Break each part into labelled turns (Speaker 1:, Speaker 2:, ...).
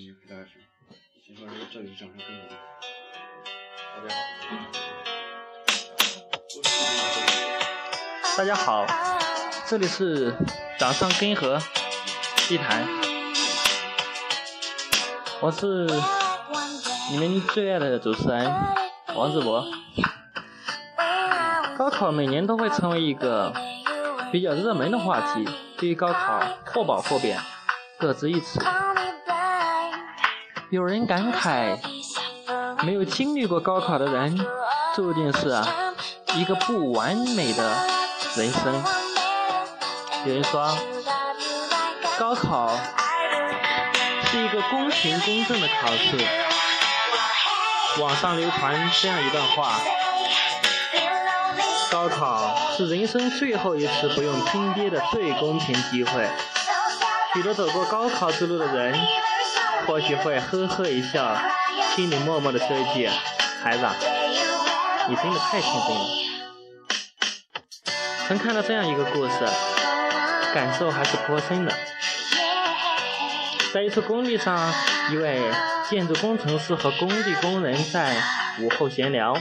Speaker 1: 感觉不太是。先说这里是掌声分享。大家好。
Speaker 2: 大家好，这里是掌上根河地坛，我是你们最爱的主持人王志博。高考每年都会成为一个比较热门的话题，对于高考或褒或贬，各执一词。有人感慨，没有经历过高考的人，注定是一个不完美的人生。有人说，高考是一个公平公正的考试。网上流传这样一段话：高考是人生最后一次不用拼爹的最公平机会。许多走过高考之路的人。或许会呵呵一笑，心里默默的说一句：“孩子，你真的太天真了。”曾看到这样一个故事，感受还是颇深的。在一处工地上，一位建筑工程师和工地工人在午后闲聊，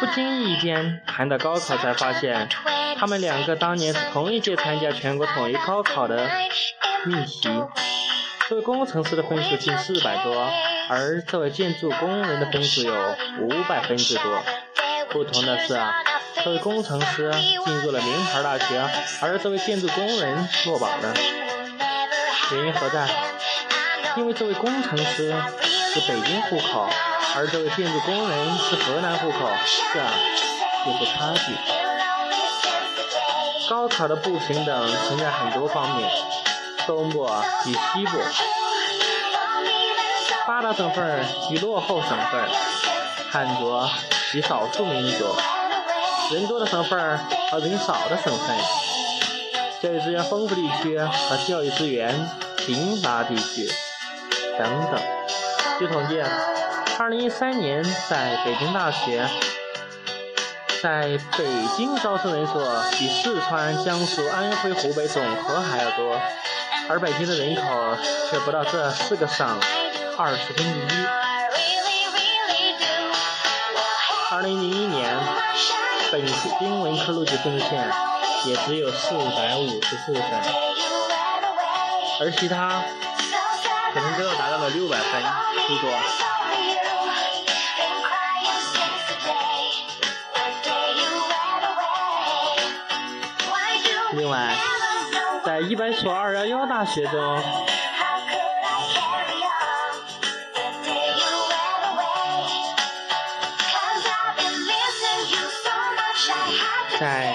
Speaker 2: 不经意间谈到高考，才发现他们两个当年是同一届参加全国统一高考的命题。这位工程师的分数近四百多，而这位建筑工人的分数有五百分之多。不同的是啊，这位工程师进入了名牌大学，而这位建筑工人落榜了。原因何在？因为这位工程师是北京户口，而这位建筑工人是河南户口，这就是差距。高考的不平等存在很多方面。东部与西部，发达省份与落后省份，汉族与少数民族，人多的省份和人少的省份，教育资源丰富地区和教育资源贫乏地区等等。据统计二零一三年在北京大学，在北京招生人数比四川、江苏、安徽、湖北总和还要多。而北京的人口却不到这四个省二十分之一。二零零一年，北京文科录取分数线也只有四百五十四分，而其他可能都要达到了六百分之多。另外。在一百所二幺幺大学中，在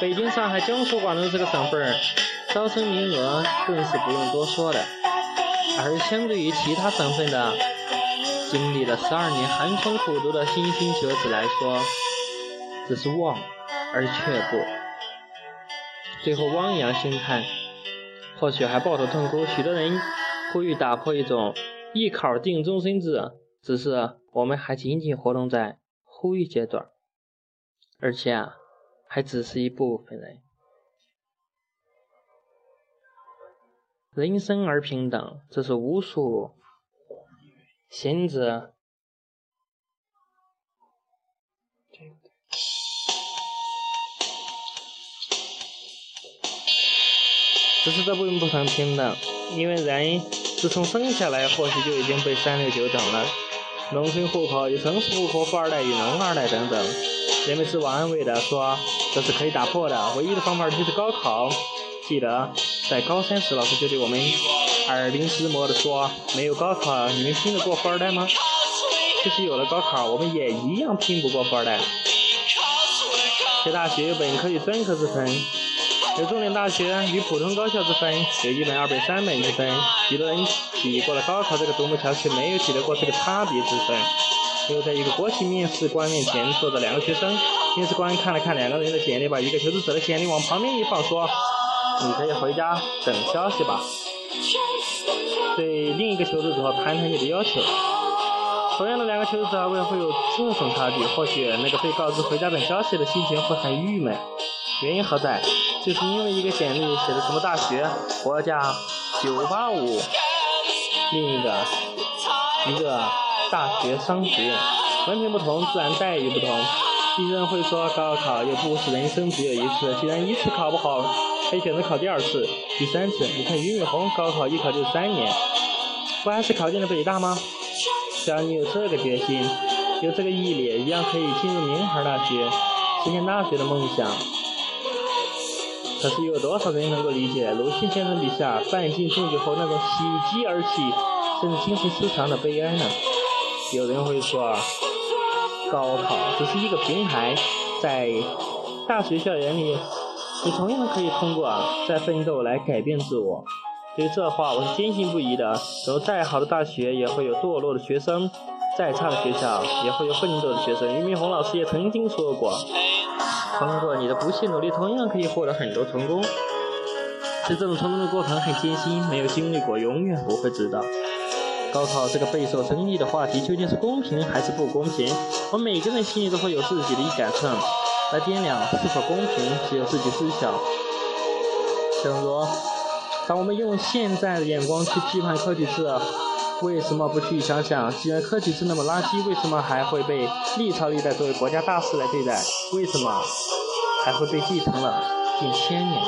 Speaker 2: 北京、上海、江苏、广东这个省份，招生名额更是不用多说的。而相对于其他省份的，经历了十二年寒窗苦读的莘莘学子来说，只是望而却步。最后汪洋兴叹，或许还抱头痛哭。许多人呼吁打破一种一考定终身制，只是我们还仅仅活动在呼吁阶段，而且啊，还只是一部分人。人生而平等，这是无数贤者。只是这并不成平等，因为人自从生下来或许就已经被三六九等了，农村户口与城市户口、富二代与农二代等等，人们自我安慰的说这是可以打破的，唯一的方法就是高考。记得在高三时，老师就对我们耳鬓厮磨的说，没有高考，你们拼得过富二代吗？其实有了高考，我们也一样拼不过富二代。学大学本科与专科之分。有重点大学与普通高校之分，有一本、二本、三本之分。许多人抵过了高考这个独木桥，却没有抵得过这个差别之分。又在一个国企面试官面前坐着两个学生，面试官看了看两个人的简历，把一个求职者的简历往旁边一放，说：“你可以回家等消息吧。”对另一个求职者谈谈你的要求。同样的两个求职者为何会有这种差距？或许那个被告知回家等消息的心情会很郁闷。原因何在？就是因为一个简历写的什么大学、国家、九八五，另一个一个大学商学院，文凭不同，自然待遇不同。有人会说高考又不是人生只有一次，既然一次考不好，可以选择考第二次、第三次。你看俞敏洪高考一考就三年，不还是考进了北大吗？只要你有这个决心，有这个毅力，一样可以进入名牌大学，实现大学的梦想。可是又有多少人能够理解鲁迅先生笔下范进中举后那种喜极而泣，甚至精神失常的悲哀呢？有人会说，高考只是一个平台，在大学校园里，你同样可以通过在奋斗来改变自我。对于这话，我是坚信不疑的。有再好的大学，也会有堕落的学生；再差的学校，也会有奋斗的学生。俞敏洪老师也曾经说过。通过你的不懈努力，同样可以获得很多成功。在这种成功的过程很艰辛，没有经历过，永远不会知道。高考这个备受争议的话题，究竟是公平还是不公平？我们每个人心里都会有自己的一杆秤来掂量是否公平，只有自己知晓。正如，当我们用现在的眼光去批判科举制，为什么不去想想，既然科举是那么垃圾，为什么还会被历朝历代作为国家大事来对待？为什么还会被继承了近千年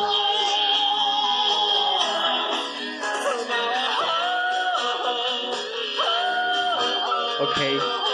Speaker 2: ？OK。